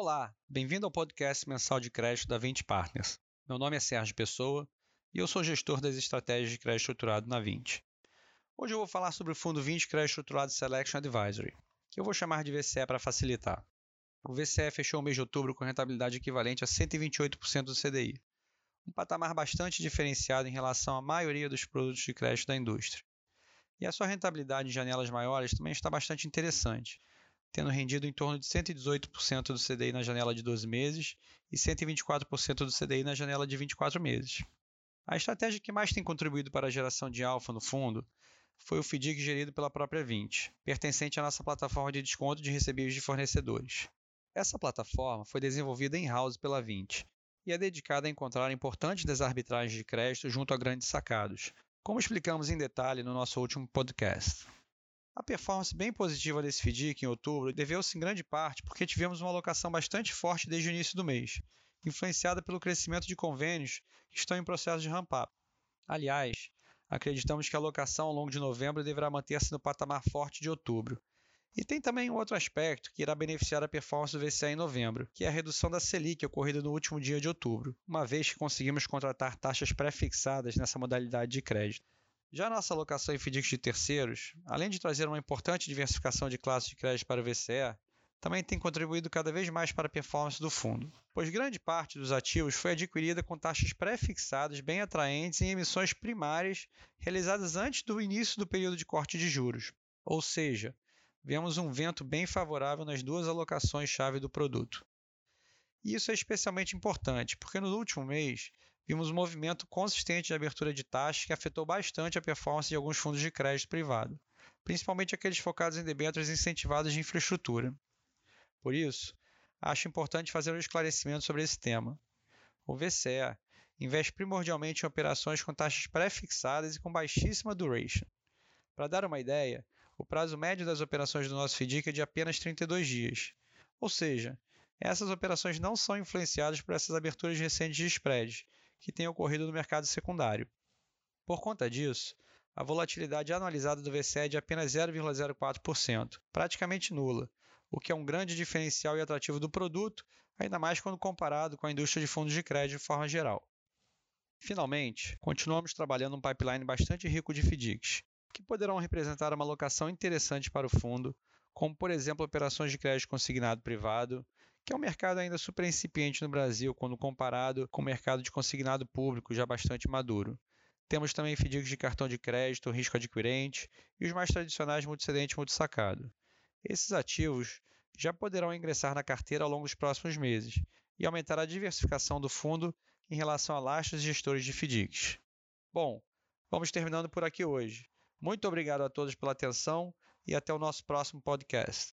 Olá, bem-vindo ao podcast mensal de crédito da 20 Partners. Meu nome é Sérgio Pessoa e eu sou gestor das estratégias de crédito estruturado na 20. Hoje eu vou falar sobre o fundo 20 Crédito Estruturado Selection Advisory, que eu vou chamar de VCE para facilitar. O VCE fechou o mês de outubro com rentabilidade equivalente a 128% do CDI, um patamar bastante diferenciado em relação à maioria dos produtos de crédito da indústria. E a sua rentabilidade em janelas maiores também está bastante interessante, tendo rendido em torno de 118% do CDI na janela de 12 meses e 124% do CDI na janela de 24 meses. A estratégia que mais tem contribuído para a geração de alfa no fundo foi o FDIC gerido pela própria 20, pertencente à nossa plataforma de desconto de recebíveis de fornecedores. Essa plataforma foi desenvolvida in-house pela 20 e é dedicada a encontrar importantes desarbitragens de crédito junto a grandes sacados, como explicamos em detalhe no nosso último podcast. A performance bem positiva desse FDIC em outubro deveu-se em grande parte porque tivemos uma alocação bastante forte desde o início do mês, influenciada pelo crescimento de convênios que estão em processo de ramp-up. Aliás, acreditamos que a alocação ao longo de novembro deverá manter-se no patamar forte de outubro. E tem também um outro aspecto que irá beneficiar a performance do VCA em novembro, que é a redução da Selic ocorrida no último dia de outubro, uma vez que conseguimos contratar taxas pré-fixadas nessa modalidade de crédito. Já nossa alocação em FDICs de terceiros, além de trazer uma importante diversificação de classes de crédito para o VCE, também tem contribuído cada vez mais para a performance do fundo, pois grande parte dos ativos foi adquirida com taxas pré-fixadas bem atraentes em emissões primárias realizadas antes do início do período de corte de juros. Ou seja, vemos um vento bem favorável nas duas alocações-chave do produto. E isso é especialmente importante, porque no último mês vimos um movimento consistente de abertura de taxas que afetou bastante a performance de alguns fundos de crédito privado, principalmente aqueles focados em debêntures incentivadas de infraestrutura. Por isso, acho importante fazer um esclarecimento sobre esse tema. O VCE investe primordialmente em operações com taxas pré-fixadas e com baixíssima duration. Para dar uma ideia, o prazo médio das operações do nosso FDIC é de apenas 32 dias, ou seja, essas operações não são influenciadas por essas aberturas recentes de spreads que têm ocorrido no mercado secundário. Por conta disso, a volatilidade anualizada do VCE é de apenas 0,04%, praticamente nula, o que é um grande diferencial e atrativo do produto, ainda mais quando comparado com a indústria de fundos de crédito de forma geral. Finalmente, continuamos trabalhando um pipeline bastante rico de FDICs, que poderão representar uma alocação interessante para o fundo, como por exemplo operações de crédito consignado privado, que é um mercado ainda super incipiente no Brasil quando comparado com o mercado de consignado público já bastante maduro. Temos também FDICs de cartão de crédito, risco adquirente e os mais tradicionais multicedente multisacado. Esses ativos já poderão ingressar na carteira ao longo dos próximos meses e aumentar a diversificação do fundo em relação a lastros e gestores de FDICs. Bom, vamos terminando por aqui hoje. Muito obrigado a todos pela atenção e até o nosso próximo podcast.